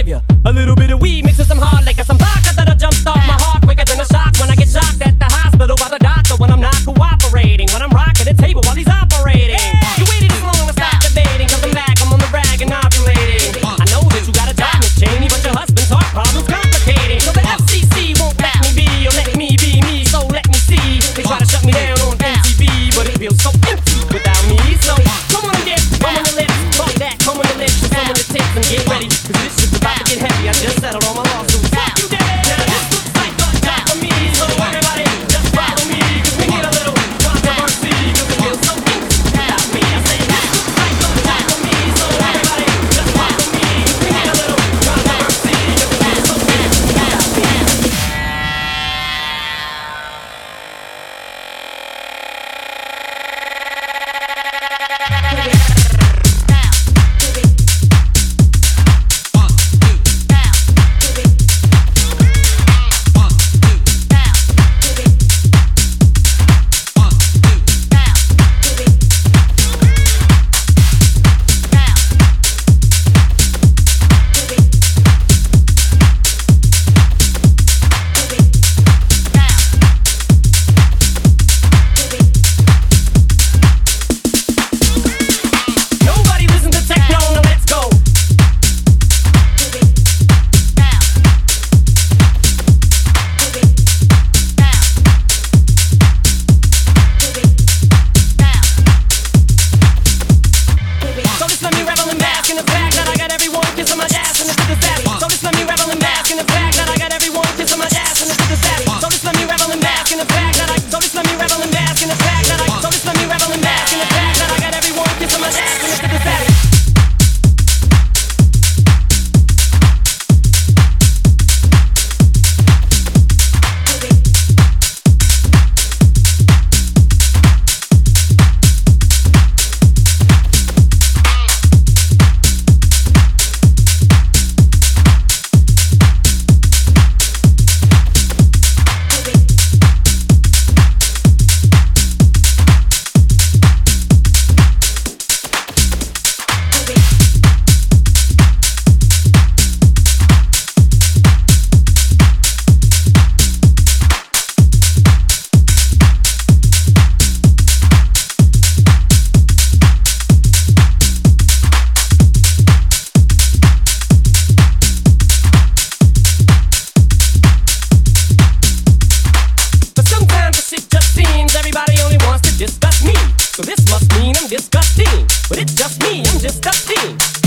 give you. A little bit of weed mixed with some hard liquor, some vodka that'll jumpstart my heart quicker than a shock when I get shocked at the hospital by the doctor when I'm not cooperating. When I'm rocking the table while he's operating. You waited this long to stop debating, cause I'm back, I'm on the rag and ovulating. I know that you got a job, Miss Cheney, but your husband's heart problem's complicating. So the FCC won't let me be, or let me be me, so let me see. They try to shut me down on MTV, but it feels so empty without me. So come on and dip, come on the lips, fuck that, come on the lips, come on the tips and get ready, cause this But it's just me, I'm just a teen.